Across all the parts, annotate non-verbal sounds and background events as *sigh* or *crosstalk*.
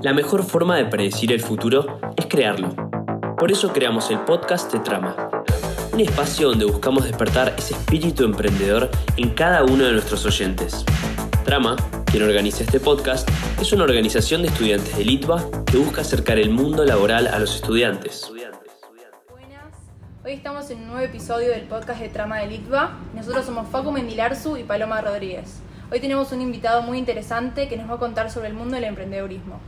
La mejor forma de predecir el futuro es crearlo. Por eso creamos el podcast de Trama, un espacio donde buscamos despertar ese espíritu emprendedor en cada uno de nuestros oyentes. Trama, quien organiza este podcast, es una organización de estudiantes de Litva que busca acercar el mundo laboral a los estudiantes. Hoy estamos en un nuevo episodio del podcast de Trama de Litva. Nosotros somos Facu Mendilarzu y Paloma Rodríguez. Hoy tenemos un invitado muy interesante que nos va a contar sobre el mundo del emprendedurismo.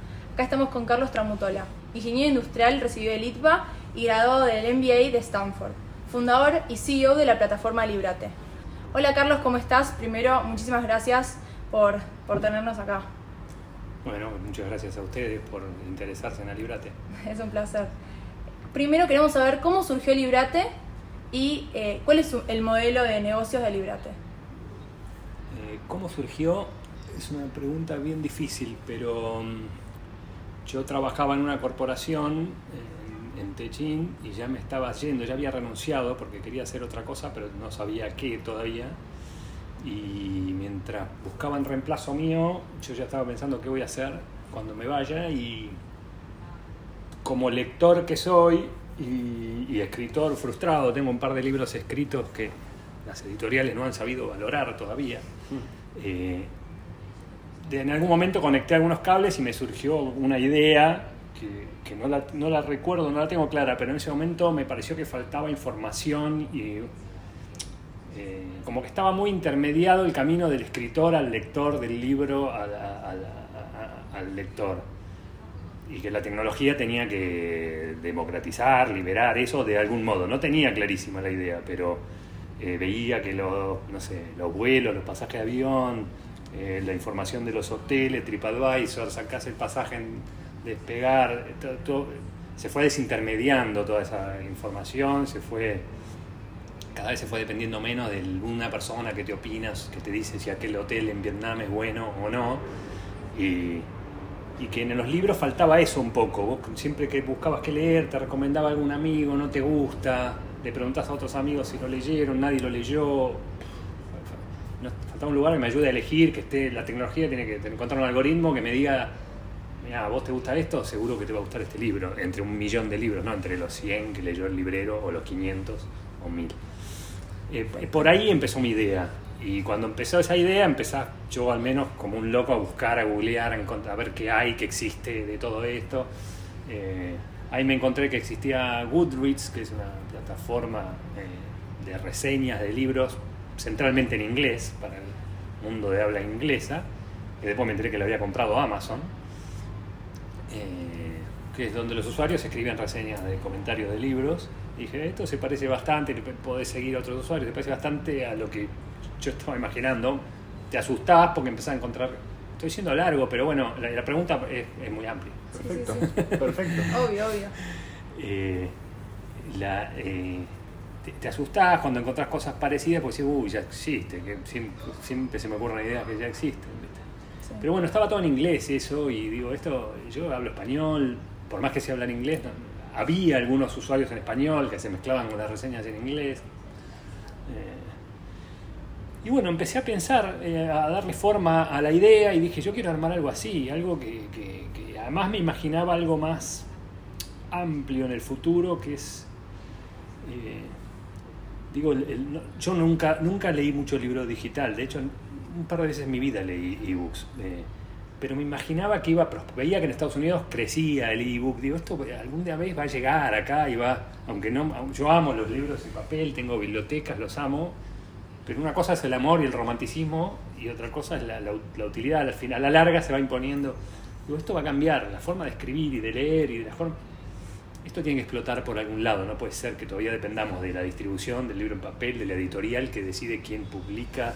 Acá estamos con Carlos Tramutola, ingeniero industrial recibido de Litva y graduado del MBA de Stanford, fundador y CEO de la plataforma Librate. Hola Carlos, ¿cómo estás? Primero, muchísimas gracias por, por tenernos acá. Bueno, muchas gracias a ustedes por interesarse en la Librate. *laughs* Es un placer. Primero queremos saber cómo surgió Librate y eh, cuál es el modelo de negocios de Librate. Eh, ¿Cómo surgió? Es una pregunta bien difícil, pero mm, yo trabajaba en una corporación en, en Techín y ya me estaba yendo, ya había renunciado porque quería hacer otra cosa, pero no sabía qué todavía. Y mientras buscaban reemplazo mío, yo ya estaba pensando qué voy a hacer cuando me vaya y como lector que soy y, y escritor frustrado, tengo un par de libros escritos que las editoriales no han sabido valorar todavía. Eh, de- en algún momento conecté algunos cables y me surgió una idea que, que no, la, no la recuerdo, no la tengo clara, pero en ese momento me pareció que faltaba información y eh, como que estaba muy intermediado el camino del escritor al lector, del libro a al lector. Y que la tecnología tenía que democratizar, liberar eso de algún modo. No tenía clarísima la idea, pero eh, veía que los, no sé, los vuelos, los pasajes de avión, eh, la información de los hoteles, TripAdvisor, sacás el pasaje en despegar, eh, to- to- se fue desintermediando toda esa información, se fue cada vez se fue dependiendo menos de una persona que te opinas, que te dice si aquel hotel en Vietnam es bueno o no. Y, y que en los libros faltaba eso un poco. Vos siempre que buscabas que leer, te recomendaba algún amigo, no te gusta, le preguntas a otros amigos si lo leyeron, nadie lo leyó. Faltaba un lugar que me ayude a elegir, que esté la tecnología, tiene que encontrar un algoritmo que me diga, mira, vos te gusta esto, seguro que te va a gustar este libro, entre un millón de libros, no entre los 100 que leyó el librero o los 500 o 1000. Eh, por ahí empezó mi idea. Y cuando empezó esa idea, empecé yo al menos como un loco a buscar, a googlear, a ver qué hay, qué existe de todo esto. Eh, ahí me encontré que existía Goodreads, que es una plataforma eh, de reseñas de libros, centralmente en inglés, para el mundo de habla inglesa. Que después me enteré que lo había comprado Amazon. Eh, que es donde los usuarios escriben reseñas de comentarios de libros. Y dije, esto se parece bastante, podés seguir a otros usuarios, se parece bastante a lo que yo estaba imaginando. Te asustás porque empezás a encontrar... Estoy siendo largo, pero bueno, la, la pregunta es, es muy amplia. Sí, sí, Perfecto, sí. *laughs* perfecto. Obvio, obvio. Eh, la, eh, te, te asustás cuando encontrás cosas parecidas porque decís, uy, ya existe, que siempre, siempre se me ocurren ideas que ya existen. ¿viste? Sí. Pero bueno, estaba todo en inglés eso y digo, esto, yo hablo español, por más que se habla en inglés, no- había algunos usuarios en español que se mezclaban con las reseñas en inglés. Eh, y bueno, empecé a pensar, eh, a darle forma a la idea y dije, yo quiero armar algo así, algo que, que- que además me imaginaba algo más amplio en el futuro, que es... eh, digo, yo nunca, nunca leí mucho libro digital, de hecho un par de veces en mi vida leí ebooks, eh, pero me imaginaba que iba, a veía que en Estados Unidos crecía el ebook, digo, esto algún día vez va a llegar acá y va, aunque no, yo amo los libros de papel, tengo bibliotecas, los amo, pero una cosa es el amor y el romanticismo y otra cosa es la, la- la utilidad, al final, a la larga se va imponiendo, digo, esto va a cambiar, la forma de escribir y de leer y de la forma... Esto tiene que explotar por algún lado, no puede ser que todavía dependamos de la distribución del libro en papel, de la editorial que decide quién publica,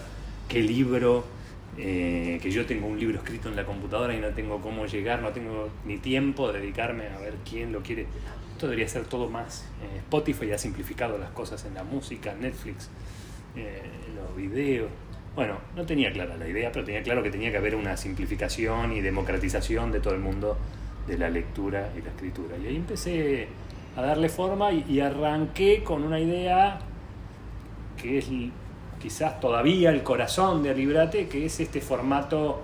qué libro, eh, que yo tengo un libro escrito en la computadora y no tengo cómo llegar, no tengo ni tiempo de dedicarme a ver quién lo quiere. Esto debería ser todo más. Eh, Spotify ha simplificado las cosas en la música, Netflix, eh, los videos. Bueno, no tenía clara la idea, pero tenía claro que tenía que haber una simplificación y democratización de todo el mundo de la lectura y la escritura. Y ahí empecé a darle forma y, arranqué con una idea que es quizás todavía el corazón de Librate, que es este formato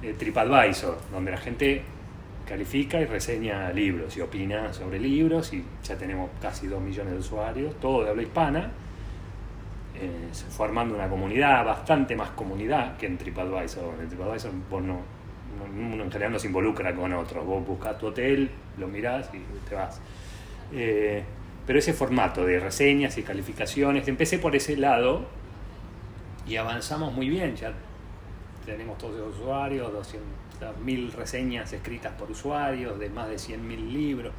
de TripAdvisor, donde la gente califica y reseña libros y opina sobre libros y ya tenemos casi 2 millones de usuarios, todo de habla hispana. Eh, una comunidad, bastante más comunidad que en TripAdvisor. En TripAdvisor vos no- uno en general no se involucra con otros, vos buscas tu hotel, lo mirás y te vas. Eh, pero ese formato de reseñas y calificaciones, empecé por ese lado y avanzamos muy bien, ya tenemos todos los usuarios, 200.000 reseñas escritas por usuarios, de más de 100.000 libros.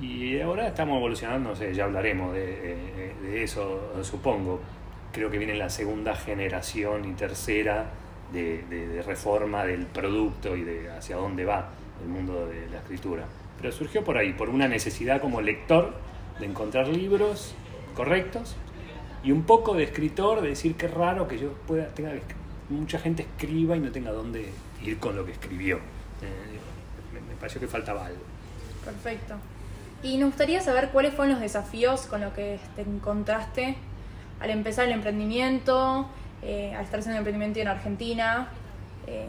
Y ahora estamos evolucionando, no sé, ya hablaremos de- de eso, supongo. Creo que viene la segunda generación y tercera de, reforma del producto y de hacia dónde va el mundo de la escritura. Pero surgió por ahí, por una necesidad como lector de encontrar libros correctos y un poco de escritor de decir qué raro que yo pueda tenga mucha gente escriba y no tenga dónde ir con lo que escribió. Eh, me, me pareció que faltaba algo. Perfecto. Y nos gustaría saber cuáles fueron los desafíos con los que te encontraste al empezar el emprendimiento, eh, al estar haciendo emprendimiento en Argentina. eh,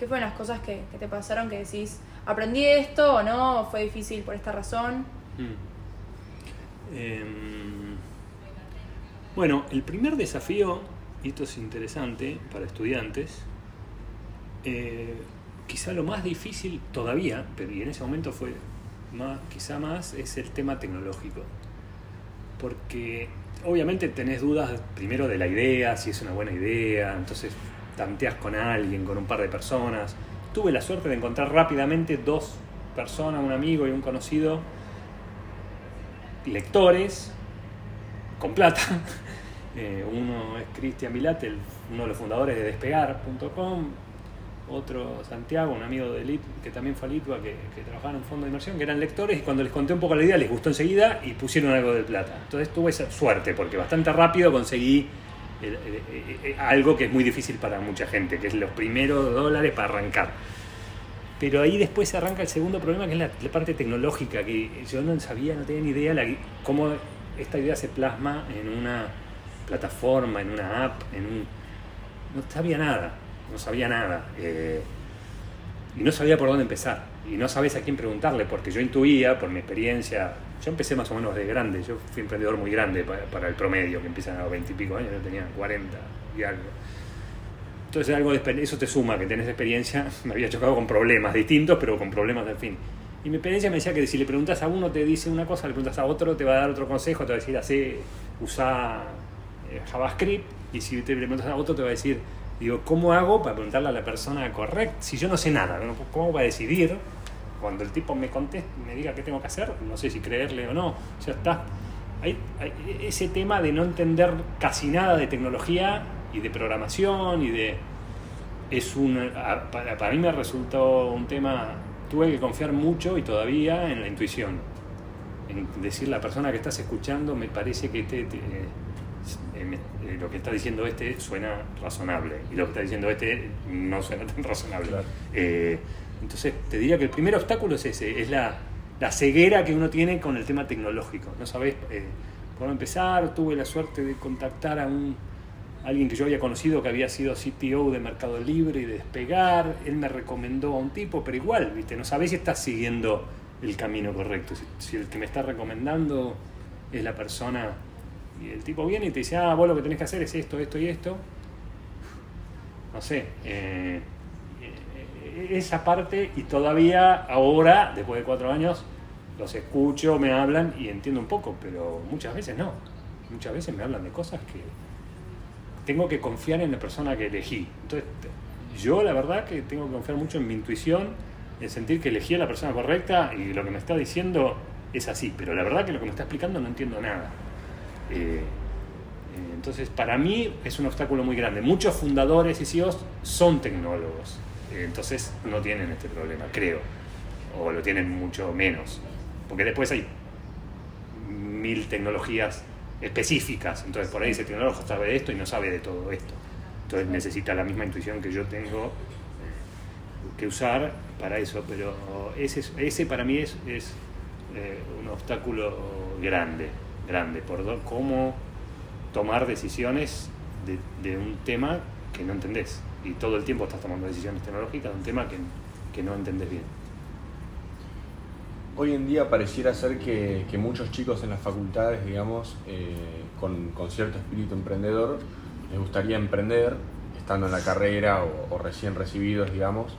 ¿Qué fueron las cosas que, te pasaron que decís, aprendí esto o no? ¿O fue difícil por esta razón? Mm. Em, bueno, el primer desafío, y esto es interesante para estudiantes, eh, quizá lo más difícil todavía, pero en ese momento fue más, quizá más, es el tema tecnológico. Porque obviamente tenés dudas primero de la idea, si es una buena idea, entonces tanteas con alguien, con un par de personas. Tuve la suerte de encontrar rápidamente dos personas, un amigo y un conocido, lectores con plata. *laughs* Eh, uno es Cristian Vilat, uno de los fundadores de despegar.com, otro Santiago, un amigo de Lit, que también fue a Litva, que, que trabajaba en un fondo de inversión, que eran lectores y cuando les conté un poco la idea les gustó enseguida y pusieron algo de plata. Entonces tuve esa suerte porque bastante rápido conseguí el- el- el- algo que es muy difícil para mucha gente, que es los primeros dólares para arrancar. Pero ahí después se arranca el segundo problema, que es la, parte tecnológica, que yo no sabía, no tenía ni idea cómo esta idea se plasma en una plataforma, en una app, en un... No sabía nada, no sabía nada. eh, y no sabía por dónde empezar. Y no sabes a quién preguntarle, porque yo intuía, por mi experiencia, yo empecé más o menos de grande, yo fui emprendedor muy grande para, el promedio, que empiezan a los 20 y pico años, yo tenía 40 y algo. Entonces algo eso te suma, que tenés experiencia, *laughs* me había chocado con problemas distintos, pero con problemas al fin. Y mi experiencia me decía que si le preguntas a uno te dice una cosa, le preguntas a otro te va a dar otro consejo, te va a decir así, usa eh, JavaScript, y si te preguntas a otro te va a decir, digo, ¿cómo hago para preguntarle a la persona correcta? Si yo no sé nada. ¿cómo va a decidir? Cuando el tipo me conteste, me diga qué tengo que hacer, no sé si creerle o no, ya está. Hay, ese tema de no entender casi nada de tecnología y de programación y de es un para, mí me resultó un tema tuve que confiar mucho y todavía en la intuición en decir la persona que estás escuchando me parece que te- eh, eh, lo que está diciendo este suena razonable y lo que está diciendo este no suena *laughs* tan razonable Claro. Eh, entonces te diría que el primer obstáculo es ese es la, la ceguera que uno tiene con el tema tecnológico no sabes eh, por dónde empezar tuve la suerte de contactar a un alguien que yo había conocido que había sido CTO de Mercado Libre y de Despegar, él me recomendó a un tipo, pero igual, ¿viste? no sabés si estás siguiendo el camino correcto, si, si el que me está recomendando es la persona y el tipo viene y te dice, ah, vos lo que tenés que hacer es esto, esto y esto. No sé, eh, eh, esa parte y todavía ahora, después de cuatro años, los escucho, me hablan y entiendo un poco, pero muchas veces no. Muchas veces me hablan de cosas que tengo que confiar en la persona que elegí. Entonces, yo la verdad que tengo que confiar mucho en mi intuición, en sentir que elegí a la persona correcta y lo que me está diciendo es así, pero la verdad que lo que me está explicando no entiendo nada. Eh, eh, entonces, para mí es un obstáculo muy grande. Muchos fundadores y CEOs son tecnólogos, eh, entonces no tienen este problema, creo, o lo tienen mucho menos, porque después hay mil tecnologías específicas. Entonces, por ahí ese tecnólogo sabe de esto y no sabe de todo esto. Entonces, necesita la misma intuición que yo tengo que usar para eso. Pero ese, es- ese para mí es, es, eh, un obstáculo grande, grande, por cómo tomar decisiones de, de un tema que no entendés. Y todo el tiempo estás tomando decisiones tecnológicas de un tema que, que no entendés bien. hoy en día pareciera ser que, muchos chicos en las facultades, digamos, eh, con, cierto espíritu emprendedor, les gustaría emprender, estando en la carrera o, recién recibidos, digamos.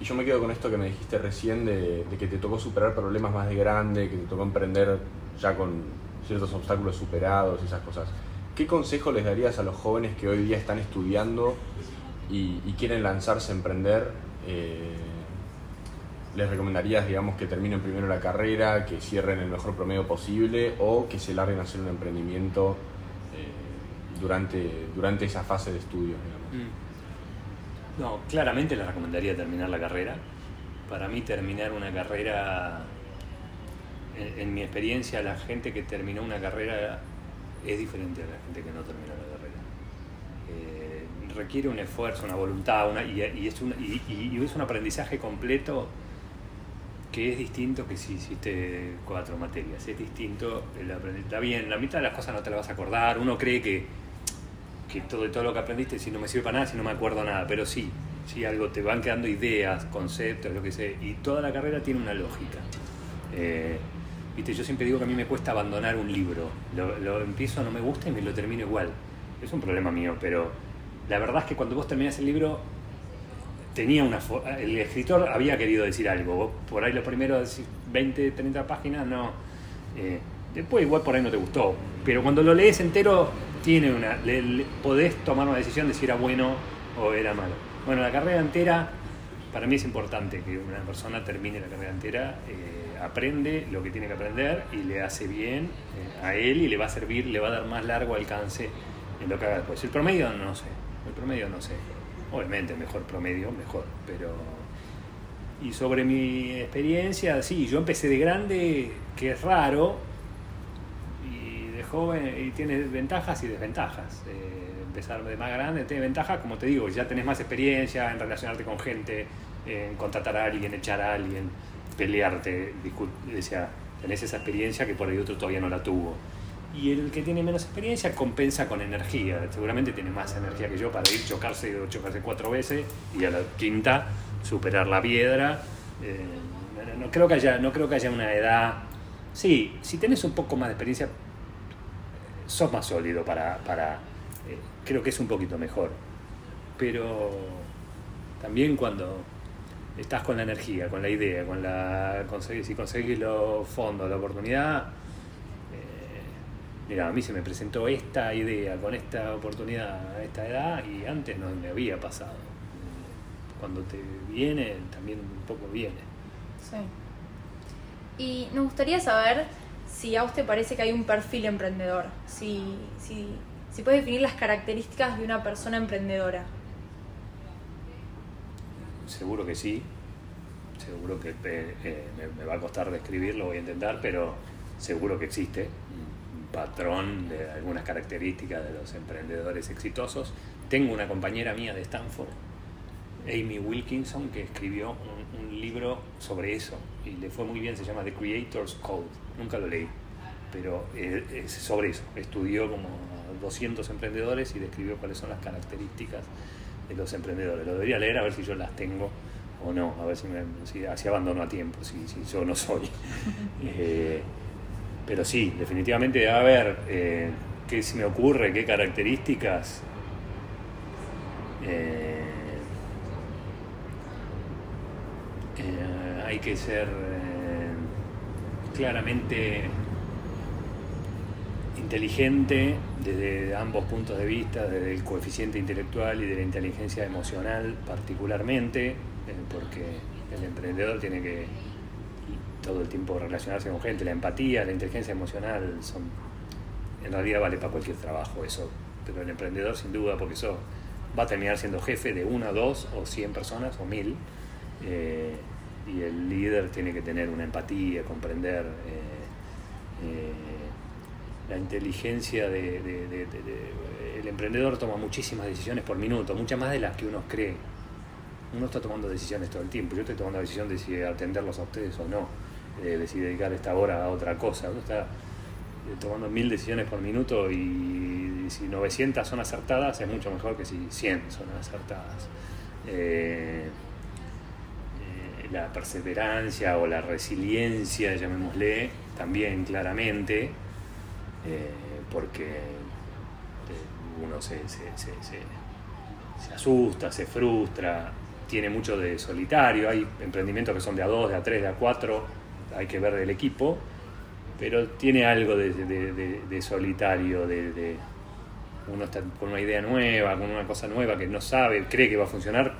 Y yo me quedo con esto que me dijiste recién de, que te tocó superar problemas más de grande, que te tocó emprender ya con ciertos obstáculos superados y esas cosas. ¿Qué consejo les darías a los jóvenes que hoy día están estudiando y, quieren lanzarse a emprender? Eh, ¿Les recomendarías, digamos, que terminen primero la carrera, que cierren el mejor promedio posible o que se larguen a hacer un emprendimiento eh, durante, durante esa fase de estudios? Mm. No, claramente les recomendaría terminar la carrera. Para mí terminar una carrera, en, mi experiencia, la gente que terminó una carrera es diferente a la gente que no terminó la carrera. Eh, requiere un esfuerzo, una voluntad, una, y, es un, y es un aprendizaje completo que es distinto que si hiciste cuatro materias, es distinto el aprender. Está bien, la mitad de las cosas no te las vas a acordar, uno cree que, que todo, todo lo que aprendiste si no me sirve para nada, si no me acuerdo nada, pero sí, sí algo te van quedando ideas, conceptos, lo que sé, y toda la carrera tiene una lógica. Eh, viste, yo siempre digo que a mí me cuesta abandonar un libro, lo, lo empiezo, no me gusta y me lo termino igual. Es un problema mío, pero la verdad es que cuando vos terminas el libro tenía una el escritor había querido decir algo. Por ahí los primeros 20 30 páginas no. Eh, después igual por ahí no te gustó. Pero cuando lo lees entero tiene una le, podés tomar una decisión de si era bueno o era malo. Bueno la carrera entera para mí es importante que una persona termine la carrera entera eh, aprende lo que tiene que aprender y le hace bien eh, a él y le va a servir le va a dar más largo alcance en lo que haga después. El promedio no sé el promedio no sé. Obviamente, mejor promedio, mejor, pero... Y sobre mi experiencia, sí, yo empecé de grande, que es raro, y de joven, y tiene ventajas y desventajas. Eh, empezar de más grande tiene ventajas, como te digo, ya tenés más experiencia en relacionarte con gente, en contratar a alguien, echar a alguien, pelearte, o sea, tenés esa experiencia que por ahí otro todavía no la tuvo y el que tiene menos experiencia compensa con energía. Seguramente tiene más energía que yo para ir chocarse o chocarse cuatro veces y a la quinta superar la piedra. Eh, no, creo que haya, no creo que haya una edad. Sí, si tenés un poco más de experiencia, sos más sólido para. para eh, creo que es un poquito mejor. Pero también cuando estás con la energía, con la idea, con la si conseguís los fondos, la oportunidad mira, a mí se me presentó esta idea con esta oportunidad a esta edad y antes no me había pasado. Cuando te viene, también un poco viene. Sí. Y nos gustaría saber si a usted parece que hay un perfil emprendedor, si, si, si puede definir las características de una persona emprendedora. Seguro que sí, seguro que eh, eh, me va a costar describirlo, voy a intentar, pero seguro que existe patrón de algunas características de los emprendedores exitosos. Tengo una compañera mía de Stanford, Amy Wilkinson, que escribió un, libro sobre eso y le fue muy bien, se llama The Creator's Code. Nunca lo leí, pero es sobre eso. Estudió como 200 emprendedores y describió cuáles son las características de los emprendedores. Lo debería leer a ver si yo las tengo o no, a ver si, me, si, abandono a tiempo, si, si yo no soy. *laughs* eh, pero sí, definitivamente, a ver, eh, qué se me ocurre, qué características. Eh, hay que ser claramente inteligente desde ambos puntos de vista, desde el coeficiente intelectual y de la inteligencia emocional particularmente, porque el emprendedor tiene que todo el tiempo relacionarse con gente, la empatía, la inteligencia emocional, son, en realidad vale para cualquier trabajo eso, pero el emprendedor sin duda, porque eso va a terminar siendo jefe de una, dos o cien personas o mil, eh, y el líder tiene que tener una empatía, comprender eh, eh, la inteligencia de, El emprendedor toma muchísimas decisiones por minuto, muchas más de las que uno cree. Uno está tomando decisiones todo el tiempo. Yo estoy tomando la decisión de si atenderlos a ustedes o no eh, decidir dedicar esta hora a otra cosa. Uno está eh, tomando mil decisiones por minuto y, si 900 son acertadas es mucho mejor que si 100 son acertadas. Eh, la perseverancia o la resiliencia, llamémosle, también claramente, eh, porque eh, uno se, se, asusta, se frustra, tiene mucho de solitario, hay emprendimientos que son de a dos, de a tres, de a cuatro, hay que ver del equipo, pero tiene algo de, solitario, de, uno está con una idea nueva, con una cosa nueva que no sabe, cree que va a funcionar,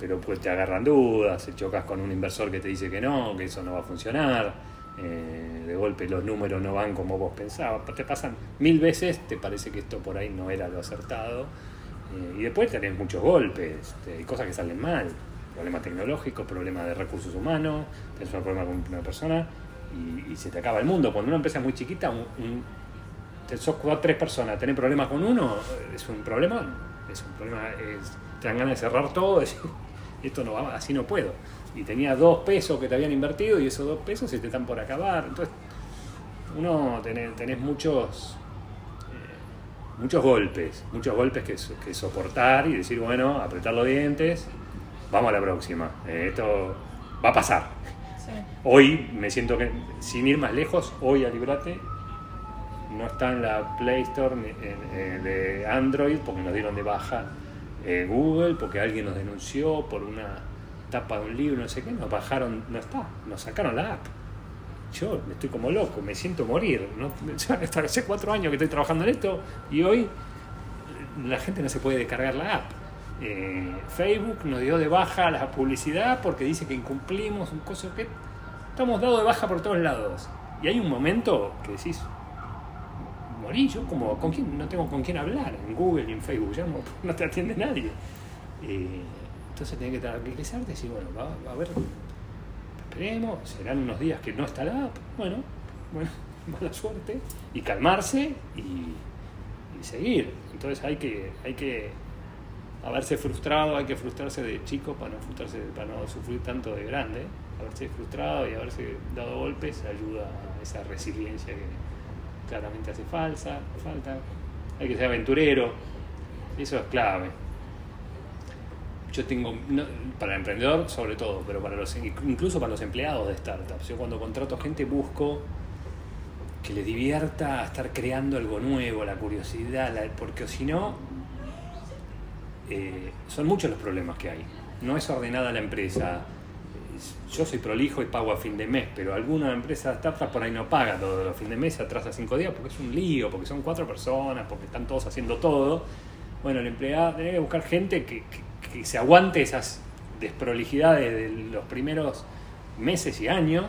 pero pues te agarran dudas, se chocas con un inversor que te dice que no, que eso no va a funcionar, eh, de golpe los números no van como vos pensabas, te pasan mil veces, te parece que esto por ahí no era lo acertado, eh, y después tenés muchos golpes, hay cosas que salen mal, problema tecnológico, problema de recursos humanos, tenés un problema con una persona y, se te acaba el mundo. Cuando una empresa es muy chiquita, un, un, sos tres personas, tenés problemas con uno, es un problema, es un problema, te dan ganas de cerrar todo, *laughs* decir, esto no va, así no puedo. Y tenía dos pesos que te habían invertido y esos dos pesos se te están por acabar. Entonces, uno tenés, tenés muchos muchos golpes, muchos golpes que, que, soportar y decir, bueno, apretar los dientes, vamos a la próxima, eh, esto va a pasar. Hoy me siento que, sin ir más lejos, hoy a Librate no está en la Play Store eh, de Android porque nos dieron de baja eh, Google, porque alguien nos denunció por una tapa de un libro, no sé qué, nos bajaron, no está, nos sacaron la app yo me estoy como loco, me siento morir. ¿no? *laughs* hace cuatro años que estoy trabajando en esto y hoy la gente no se puede descargar la app. Eh, Facebook nos dio de baja la publicidad porque dice que incumplimos un coso que estamos dados de baja por todos lados. Y hay un momento que decís, morí yo como con quién, no tengo con quién hablar en Google y en Facebook, ya *laughs* no, te atiende nadie. Eh, entonces tenés que tranquilizarte y decir, bueno, va, a haber esperemos, serán unos días que no estará, bueno, bueno, *laughs* mala suerte, y calmarse y, seguir. Entonces hay que, hay que haberse frustrado, hay que frustrarse de chico para no, frustrarse, para no sufrir tanto de grande, haberse frustrado y haberse dado golpes ayuda a esa resiliencia que claramente hace falta, falta. Hay que ser aventurero, eso es clave yo tengo, para el emprendedor sobre todo, pero para los, incluso para los empleados de startups. Yo cuando contrato gente busco que le divierta estar creando algo nuevo, la curiosidad, porque si no, eh, son muchos los problemas que hay. No es ordenada la empresa. Yo soy prolijo y pago a fin de mes, pero alguna empresa de startups por ahí no paga todo a fin de mes, atrasa cinco días porque es un lío, porque son cuatro personas, porque están todos haciendo todo. Bueno, el empleado tiene que buscar gente que se aguante esas desprolijidades de los primeros meses y años,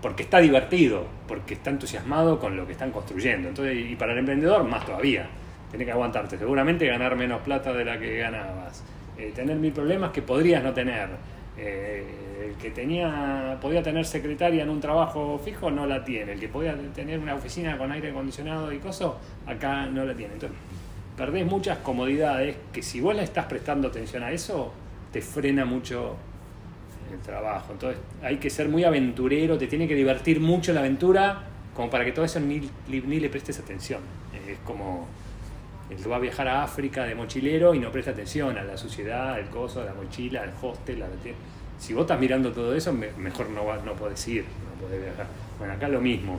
porque está divertido, porque está entusiasmado con lo que están construyendo. Entonces, y para el emprendedor, más todavía. Tiene que aguantarte. Seguramente ganar menos plata de la que ganabas. Eh, tener mil problemas que podrías no tener. Eh, el que tenía, podía tener secretaria en un trabajo fijo no la tiene. El que podía tener una oficina con aire acondicionado y cosas, acá no la tiene. Entonces, perdés muchas comodidades que si vos le estás prestando atención a eso, te frena mucho el trabajo. Entonces hay que ser muy aventurero, te tiene que divertir mucho la aventura como para que todo eso ni, ni le prestes atención. Es como el va a viajar a África de mochilero y no presta atención a la suciedad, el coso, la mochila, el hostel. La... Si vos estás mirando todo eso, mejor no, no podés ir, no podés viajar. Bueno, acá lo mismo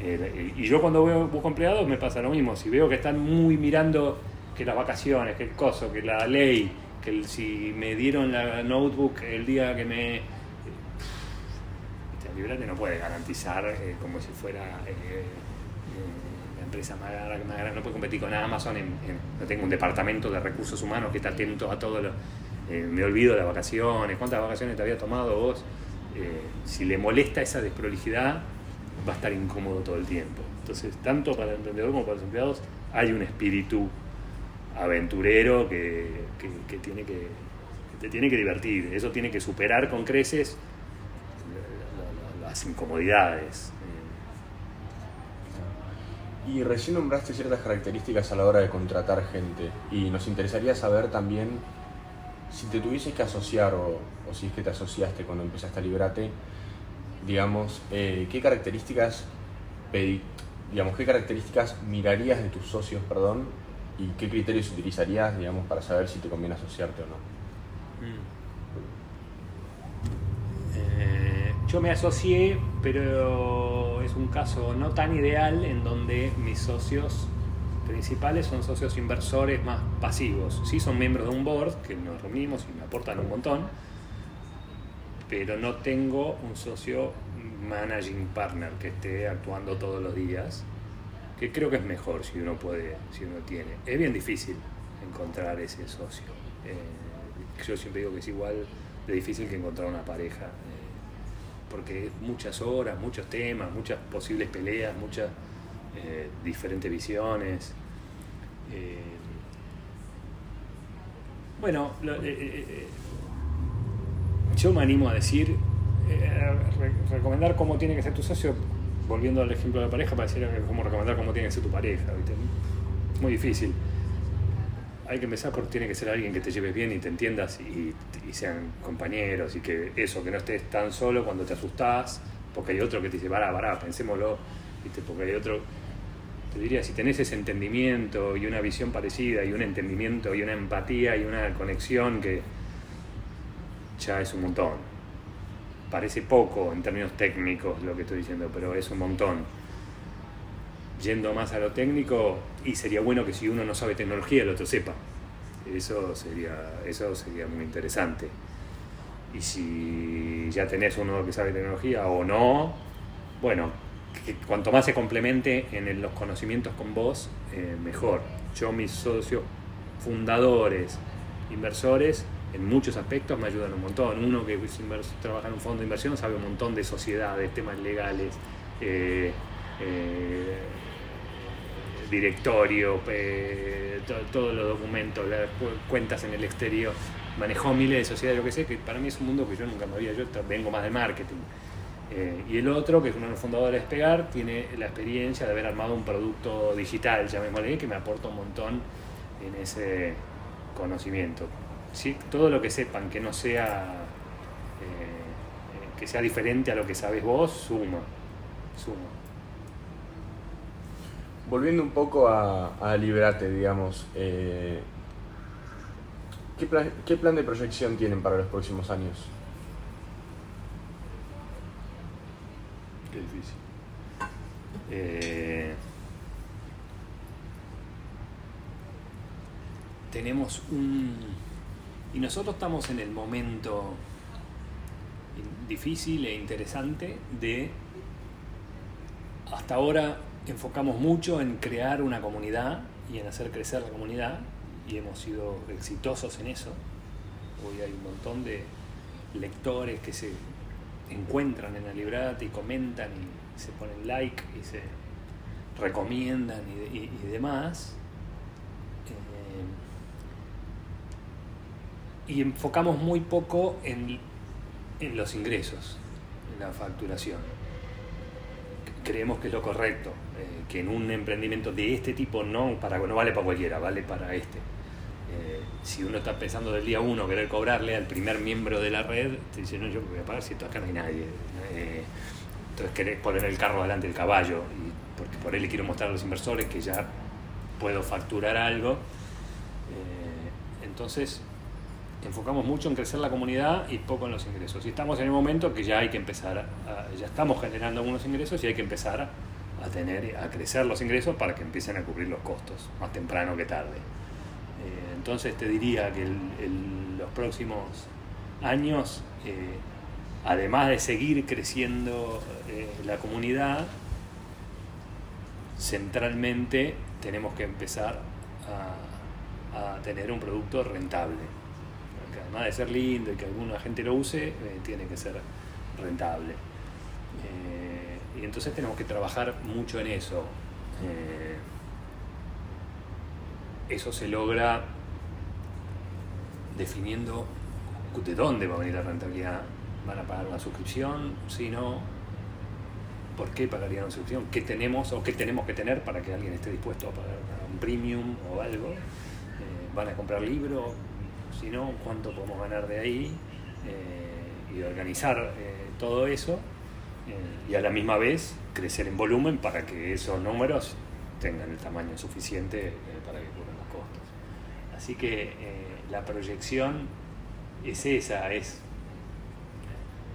eh, y yo cuando veo busco empleados me pasa lo mismo. Si veo que están muy mirando que las vacaciones, que el coso, que la ley, que si me dieron la notebook el día que me... Este, Librate no puede garantizar eh, como si fuera eh, la empresa más grande, no puede competir con Amazon. no tengo un departamento de recursos humanos que está atento a todo lo... me olvido de las vacaciones, cuántas vacaciones te había tomado vos. si le molesta esa desprolijidad, va a estar incómodo todo el tiempo. Entonces, tanto para el emprendedor como para los empleados, hay un espíritu aventurero que, tiene que, te tiene que divertir. Eso tiene que superar con creces las incomodidades. Y recién nombraste ciertas características a la hora de contratar gente y nos interesaría saber también si te tuvieses que asociar o, o si es que te asociaste cuando empezaste a Librate, digamos, eh, ¿qué características digamos, qué características mirarías de tus socios, perdón, y qué criterios utilizarías, digamos, para saber si te conviene asociarte o no? yo me asocié, pero es un caso no tan ideal en donde mis socios principales son socios inversores más pasivos. Sí son miembros de un board que nos reunimos y me aportan un montón, pero no tengo un socio managing partner que esté actuando todos los días, que creo que es mejor si uno puede, si uno tiene. Es bien difícil encontrar ese socio. Eh, yo siempre digo que es igual de difícil que encontrar una pareja, eh, porque es muchas horas, muchos temas, muchas posibles peleas, muchas eh, diferentes visiones. bueno, yo me animo a decir, recomendar cómo tiene que ser tu socio, volviendo al ejemplo de la pareja, para decir cómo recomendar cómo tiene que ser tu pareja. Muy difícil hay que empezar por tiene que ser alguien que te lleves bien y te entiendas y, sean compañeros y que eso, que no estés tan solo cuando te asustás, porque hay otro que te dice, vará, vará, pensémoslo, ¿viste? porque hay otro, te diría, si tenés ese entendimiento y una visión parecida y un entendimiento y una empatía y una conexión que es un montón. Parece poco en términos técnicos lo que estoy diciendo, pero es un montón yendo más a lo técnico, y sería bueno que si uno no sabe tecnología, el otro sepa. Eso sería, eso sería muy interesante. Y si ya tenés uno que sabe tecnología o no, bueno, cuanto más se complemente en los conocimientos con vos, eh, mejor. Yo, mis socios fundadores, inversores, en muchos aspectos me ayudan un montón. Uno que trabaja en un fondo de inversión sabe un montón de sociedades, temas legales, eh, eh, directorio, eh, todos los documentos, las cuentas en el exterior, manejó miles de sociedades, lo que sé, que para mí es un mundo que yo nunca me había, yo vengo más de marketing. Y el otro, que es uno de los fundadores de Despegar, tiene la experiencia de haber armado un producto digital, llamémosle, que me aporta un montón en ese conocimiento. ¿Sí? Todo lo que sepan que no sea, eh, que sea diferente a lo que sabes vos, suma, suma. Volviendo un poco a, a Liberate, digamos, eh, ¿qué, plan, de proyección tienen para los próximos años? Qué difícil. Eh, tenemos un... Y nosotros estamos en el momento difícil e interesante de hasta ahora enfocamos mucho en crear una comunidad y en hacer crecer la comunidad y hemos sido exitosos en eso. Hoy hay un montón de lectores que se encuentran en la librata y comentan y se ponen like y se recomiendan y, demás. Eh, y enfocamos muy poco en, en los ingresos, en la facturación. Creemos que es lo correcto que en un emprendimiento de este tipo no, para, no vale para cualquiera, vale para este. Eh, si uno está pensando del día uno querer cobrarle al primer miembro de la red, te dice, no, yo voy a pagar si acá no hay nadie. Eh, entonces querés poner el carro delante del caballo, y porque por él le quiero mostrar a los inversores que ya puedo facturar algo. Eh, entonces, enfocamos mucho en crecer la comunidad y poco en los ingresos. Y estamos en el momento que ya hay que empezar, ya estamos generando algunos ingresos y hay que empezar a a tener, a crecer los ingresos para que empiecen a cubrir los costos, más temprano que tarde. Eh, entonces te diría que en los próximos años, eh, además de seguir creciendo eh, la comunidad, centralmente tenemos que empezar a, a tener un producto rentable. Además de ser lindo y que alguna gente lo use, tiene que ser rentable. Y entonces tenemos que trabajar mucho en eso. Eh, eso se logra definiendo de dónde va a venir la rentabilidad. ¿Van a pagar una suscripción? Si no, ¿por qué pagarían una suscripción? ¿Qué tenemos o qué tenemos que tener para que alguien esté dispuesto a pagar un premium o algo? Eh, ¿Van a comprar libros? Si no, ¿cuánto podemos ganar de ahí? Eh, y organizar todo eso y a la misma vez crecer en volumen para que esos números tengan el tamaño suficiente eh, para que cubran los costos. Así que eh, la proyección es esa, es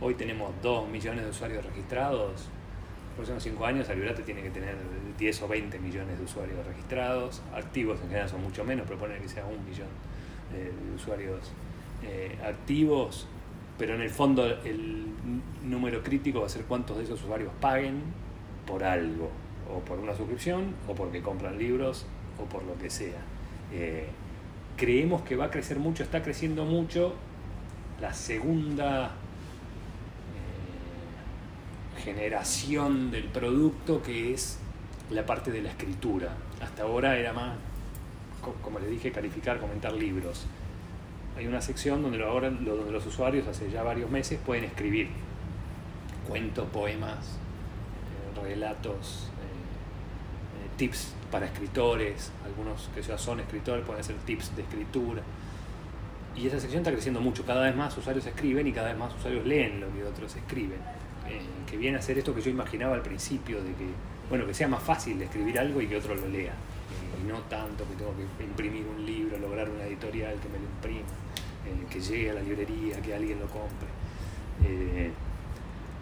Hoy tenemos 2 millones de usuarios registrados. Los próximos 5 años Albiorate tiene que tener 10 o 20 millones de usuarios registrados. Activos en general son mucho menos, proponen que sea un millón de usuarios eh, activos. Pero en el fondo el número crítico va a ser cuántos de esos usuarios paguen por algo, o por una suscripción, o porque compran libros, o por lo que sea. Eh, creemos que va a crecer mucho, está creciendo mucho la segunda eh, generación del producto que es la parte de la escritura. Hasta ahora era más, como les dije, calificar, comentar libros. Hay una sección donde ahora donde los usuarios hace ya varios meses pueden escribir cuentos, poemas, eh, relatos, eh, tips para escritores, algunos que ya son escritores pueden hacer tips de escritura. Y esa sección está creciendo mucho, cada vez más usuarios escriben y cada vez más usuarios leen lo que otros escriben. Eh, que viene a ser esto que yo imaginaba al principio, de que, bueno, que sea más fácil escribir algo y que otro lo lea. No tanto que tengo que imprimir un libro, lograr una editorial que me lo imprima, que llegue a la librería, que alguien lo compre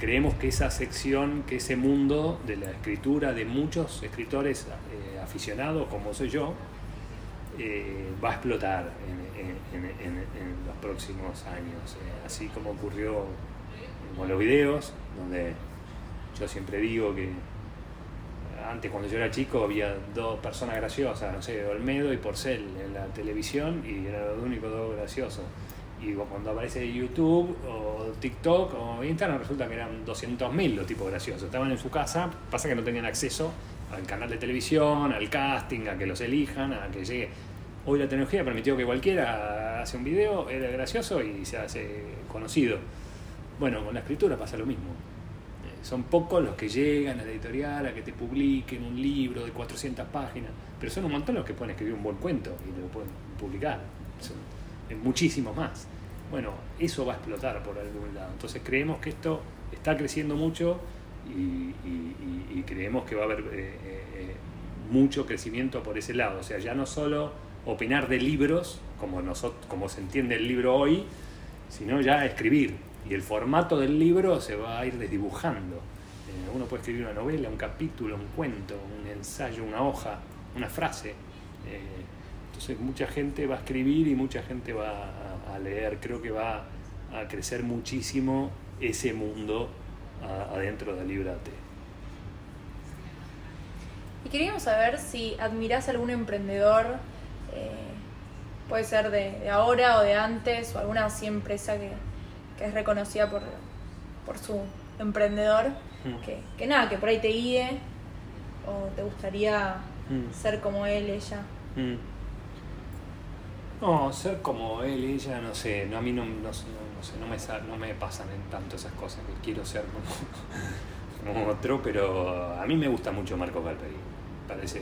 creemos que esa sección, que ese mundo de la escritura de muchos escritores eh, aficionados, como soy yo, eh, va a explotar en, los próximos años. Eh, así como ocurrió con los videos, donde yo siempre digo que antes cuando yo era chico había dos personas graciosas, no sé, Olmedo y Porcel en la televisión y eran los únicos dos graciosos y cuando aparece YouTube o TikTok o Instagram resulta que eran 200.000 los tipos graciosos. Estaban en su casa, pasa que no tenían acceso al canal de televisión, al casting, a que los elijan, a que llegue. Hoy la tecnología permitió que cualquiera hace un video, era gracioso y se hace conocido. Bueno, con la escritura pasa lo mismo. Eh, son pocos los que llegan a editorial a que te publiquen un libro de 400 páginas, pero son un montón los que pueden escribir un buen cuento y lo pueden publicar. Son muchísimos más. Bueno, eso va a explotar por algún lado. Entonces creemos que esto está creciendo mucho y, creemos que va a haber eh, eh, mucho crecimiento por ese lado. O sea, ya no solo opinar de libros, como, nosotros, como se entiende el libro hoy, sino ya escribir. Y el formato del libro se va a ir desdibujando. Eh, uno puede escribir una novela, un capítulo, un cuento, un ensayo, una hoja, una frase. Entonces mucha gente va a escribir y mucha gente va a, leer. Creo que va a crecer muchísimo ese mundo adentro de Librate. Y queríamos saber si admirás a algún emprendedor, eh, puede ser de, ahora o de antes, o alguna así empresa que, es reconocida por, por su emprendedor, mm. que, que, nada, que por ahí te guíe, o te gustaría mm. ser como él, ella. Mm. No, ser como él, ella, no sé, no, a mí no, no, sé, no, me, no me pasan en tanto esas cosas, que quiero ser *laughs* como, otro, pero a mí me gusta mucho Marco Galperi. Parece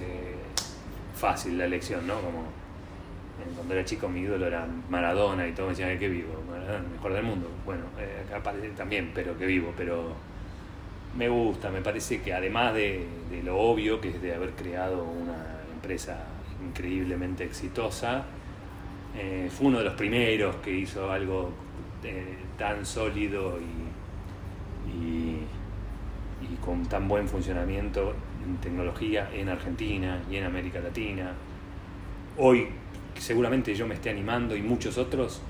fácil la elección, ¿no? Como cuando era chico mi ídolo era Maradona y todo me decían que vivo, Maradona, mejor del mundo. Bueno, eh, acá parece también, pero que vivo, pero me gusta, me parece que además de, lo obvio que es de haber creado una empresa increíblemente exitosa, eh, fue uno de los primeros que hizo algo eh, tan sólido y, con tan buen funcionamiento en tecnología en Argentina y en América Latina. Hoy seguramente yo me esté animando y muchos otros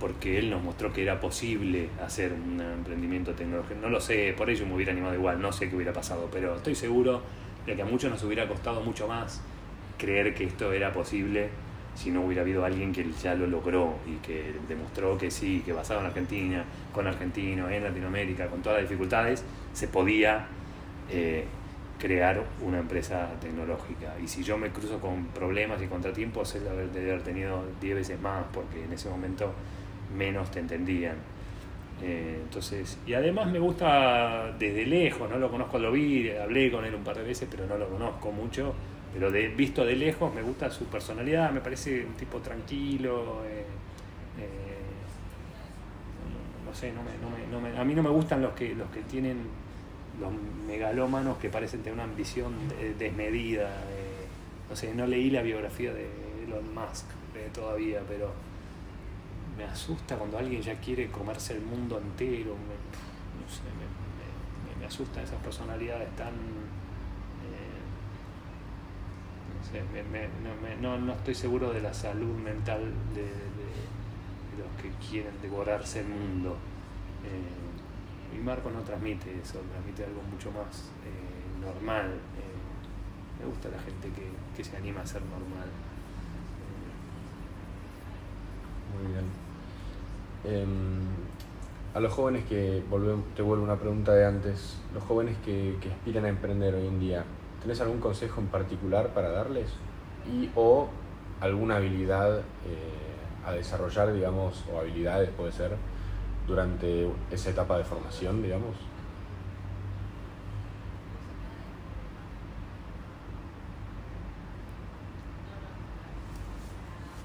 porque él nos mostró que era posible hacer un emprendimiento tecnológico. No lo sé, por ello me hubiera animado igual, no sé qué hubiera pasado, pero estoy seguro de que a muchos nos hubiera costado mucho más creer que esto era posible si no hubiera habido alguien que ya lo logró y que demostró que sí, que basado en Argentina, con argentinos, en Latinoamérica, con todas las dificultades, se podía eh, crear una empresa tecnológica. Y si yo me cruzo con problemas y contratiempos, es de haber tenido 10 veces más, porque en ese momento menos te entendían. Eh, entonces, y además me gusta desde lejos, no lo conozco, lo vi, hablé con él un par de veces, pero no lo conozco mucho pero de, visto de lejos me gusta su personalidad, me parece un tipo tranquilo. Eh, eh, no, sé, no me, a mí no me gustan los que, los que tienen los megalómanos que parecen tener una ambición desmedida. no sé, no leí la biografía de Elon Musk todavía, pero me asusta cuando alguien ya quiere comerse el mundo entero. asustan esas personalidades tan... eh, no, sé, me- me- no, me- no- no estoy seguro de la salud mental de, de- de los que quieren devorarse el mundo. Eh, y Marco no transmite eso, transmite algo mucho más eh, normal. Eh, me gusta la gente que, que se anima a ser normal. Muy bien. Em, a los jóvenes que, volvem- te vuelvo una pregunta de antes, los jóvenes que, que aspiran a emprender hoy en día, ¿tenés algún consejo en particular para darles? Y, o alguna habilidad eh, a desarrollar, digamos, o habilidades puede ser, durante esa etapa de formación, digamos?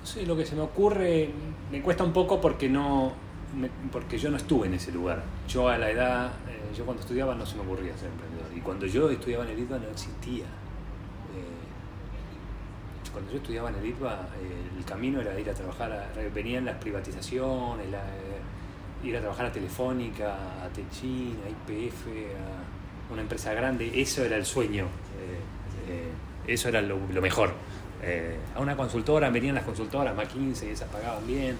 Sé, lo que se me ocurre me cuesta un poco porque no porque yo no estuve en ese lugar. Yo a la edad, eh, yo cuando estudiaba no se me ocurría ser emprendedor. Y cuando yo estudiaba en el ITBA no existía. Eh, cuando yo estudiaba en el ITBA, eh, el camino era ir a trabajar, venían las privatizaciones, la- ir a trabajar a Telefónica, a Techin, a IPF, a una empresa grande. Eso era el sueño. eh, eh, eso era lo, lo mejor. Eh, a una consultora, venían las consultoras, McKinsey, esas pagaban bien.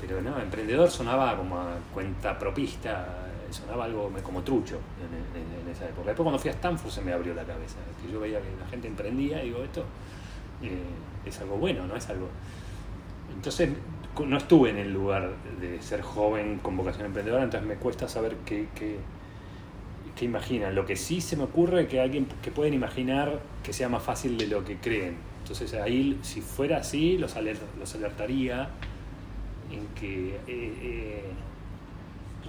Pero no, emprendedor sonaba como a cuenta propista, sonaba algo como trucho en, en- en esa época. Después cuando fui a Stanford se me abrió la cabeza, que yo veía que la gente emprendía y digo, esto es algo bueno, no es algo... Entonces no estuve en el lugar de ser joven con vocación emprendedora, entonces me cuesta saber qué, qué, qué imaginan. Lo que sí se me ocurre es que alguien que pueden imaginar que sea más fácil de lo que creen. Entonces ahí, si fuera así, los, aler- los alertaría en que eh, eh,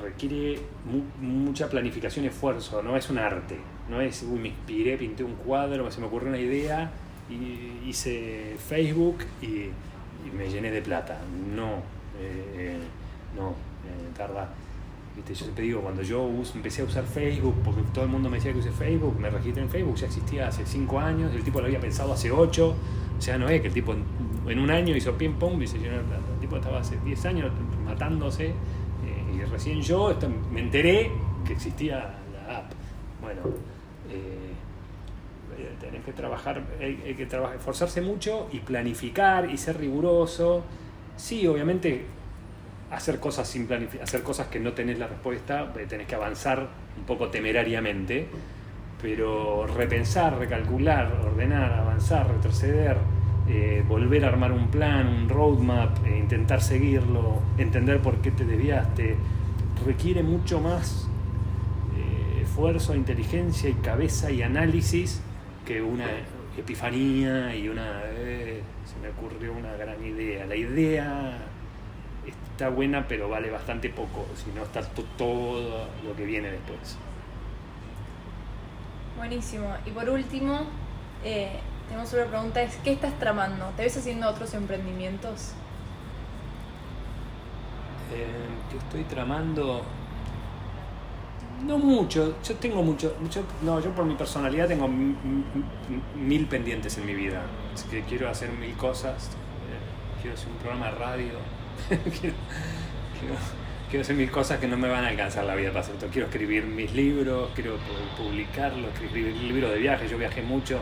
requiere mu- mucha planificación y esfuerzo, no es un arte, no es, uy, me inspiré, pinté un cuadro, se me ocurrió una idea y hice Facebook y, y me llené de plata. No, eh, no, eh, tarda. Viste, yo siempre digo, cuando yo empecé a usar Facebook, porque todo el mundo me decía que use Facebook, me registré en Facebook, ya existía hace 5 años, el tipo lo había pensado hace 8, o sea, no es que el tipo en, un año hizo ping pong y se llenó de plata. El tipo estaba hace 10 años matándose eh, y recién yo me enteré que existía la app. Bueno, eh, eh, que trabajar, hay, que trabajar, esforzarse mucho y planificar y ser riguroso. Sí, obviamente hacer cosas sin hacer cosas que no tenés la respuesta, eh, tenés que avanzar un poco temerariamente, pero repensar, recalcular, ordenar, avanzar, retroceder, eh, volver a armar un plan, un roadmap, eh, intentar seguirlo, entender por qué te desviaste, requiere mucho más eh, esfuerzo, inteligencia y cabeza y análisis que una epifanía y una... eh, se me ocurrió una gran idea. La idea está buena pero vale bastante poco, si no está to- todo lo que viene después. Buenísimo. Y por último, eh, tenemos otra pregunta, es ¿qué estás tramando? ¿Te ves haciendo otros emprendimientos? Eh, que estoy tramando. No mucho, yo tengo mucho. yo- no, yo por mi personalidad tengo mil pendientes en mi vida. Así que quiero hacer mil cosas. eh, quiero hacer un programa de radio. *laughs* quiero, quiero- hacer mil cosas que no me van a alcanzar la vida para hacer todo. Quiero escribir mis libros, quiero pu- publicarlos, quiero escribir libros de viaje. Yo viajé mucho,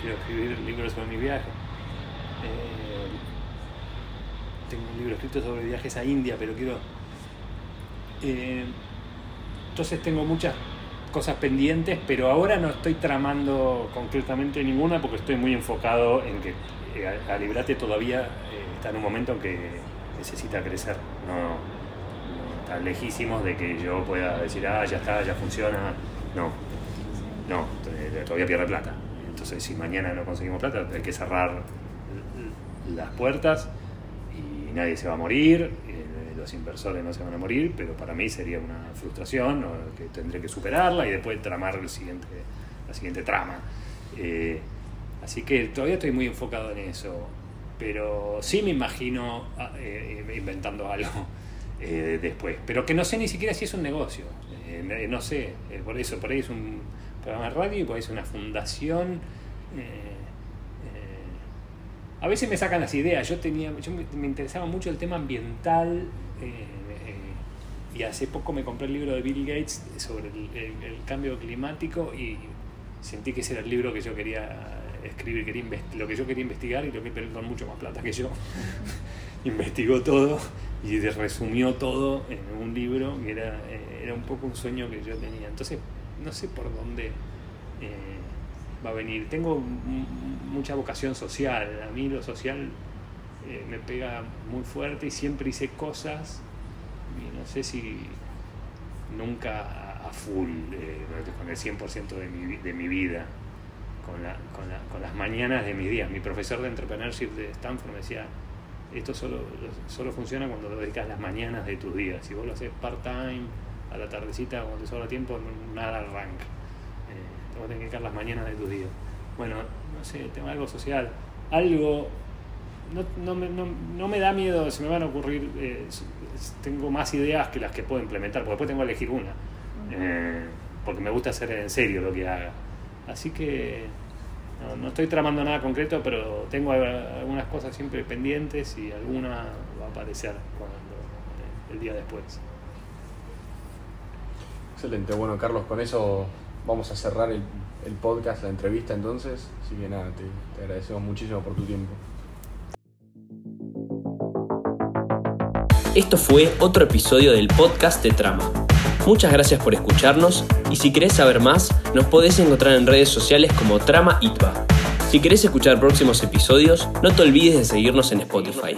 quiero escribir libros sobre mi viaje. Eh, tengo un libro escrito sobre viajes a India, pero quiero... eh, entonces tengo muchas cosas pendientes, pero ahora no estoy tramando concretamente ninguna porque estoy muy enfocado en que eh, Alibrate todavía eh, está en un momento en que necesita crecer. No, no lejísimos de que yo pueda decir, ah, ya está, ya funciona. No, no, eh, todavía pierde plata. Entonces, si mañana no conseguimos plata, hay que cerrar las puertas y nadie se va a morir, los inversores no se van a morir, pero para mí sería una frustración ¿no? que tendré que superarla y después tramar el siguiente, la siguiente trama. Eh, así que todavía estoy muy enfocado en eso, pero sí me imagino ah, eh, inventando *laughs* algo eh, después, pero que no sé ni siquiera si es un negocio, Eh, no sé, eh, por eso, por ahí es un programa de radio y por ahí es una fundación. eh, eh, a veces me sacan las ideas. Yo tenía, yo me, interesaba mucho el tema ambiental eh, eh, y hace poco me compré el libro de Bill Gates sobre el, cambio climático y sentí que ese era el libro que yo quería escribir, quería lo que yo quería investigar y lo que con mucho más plata que yo. *laughs* Investigó todo y resumió todo en un libro que era, eh, era un poco un sueño que yo tenía. Entonces, no sé por dónde eh, va a venir. Tengo mucha vocación social. A mí lo social eh, me pega muy fuerte y siempre hice cosas y no sé si nunca a full, con el 100% de mi, de mi vida con, la, con, la, con, las mañanas de mis días. Mi profesor de entrepreneurship de Stanford me decía, esto solo, solo funciona cuando lo dedicas las mañanas de tus días. Si vos lo haces part-time, a la tardecita, cuando te sobra tiempo, nada arranca. Eh, te vas a que dedicar las mañanas de tus días. Bueno, no sé, tengo algo social, algo... No, no, me, no, no me da miedo, se me van a ocurrir, eh, tengo más ideas que las que puedo implementar, porque después tengo que elegir una, eh, porque me gusta hacer en serio lo que haga. Así que no, estoy tramando nada concreto, pero tengo algunas cosas siempre pendientes y alguna va a aparecer cuando, eh, el día después. Excelente, bueno Carlos, con eso vamos a cerrar el, podcast, la entrevista entonces. Así que nada, te agradecemos muchísimo por tu tiempo. Esto fue otro episodio del podcast de Trama. Muchas gracias por escucharnos y si querés saber más, nos podés encontrar en redes sociales como Trama Itba. Si querés escuchar próximos episodios, no te olvides de seguirnos en Spotify.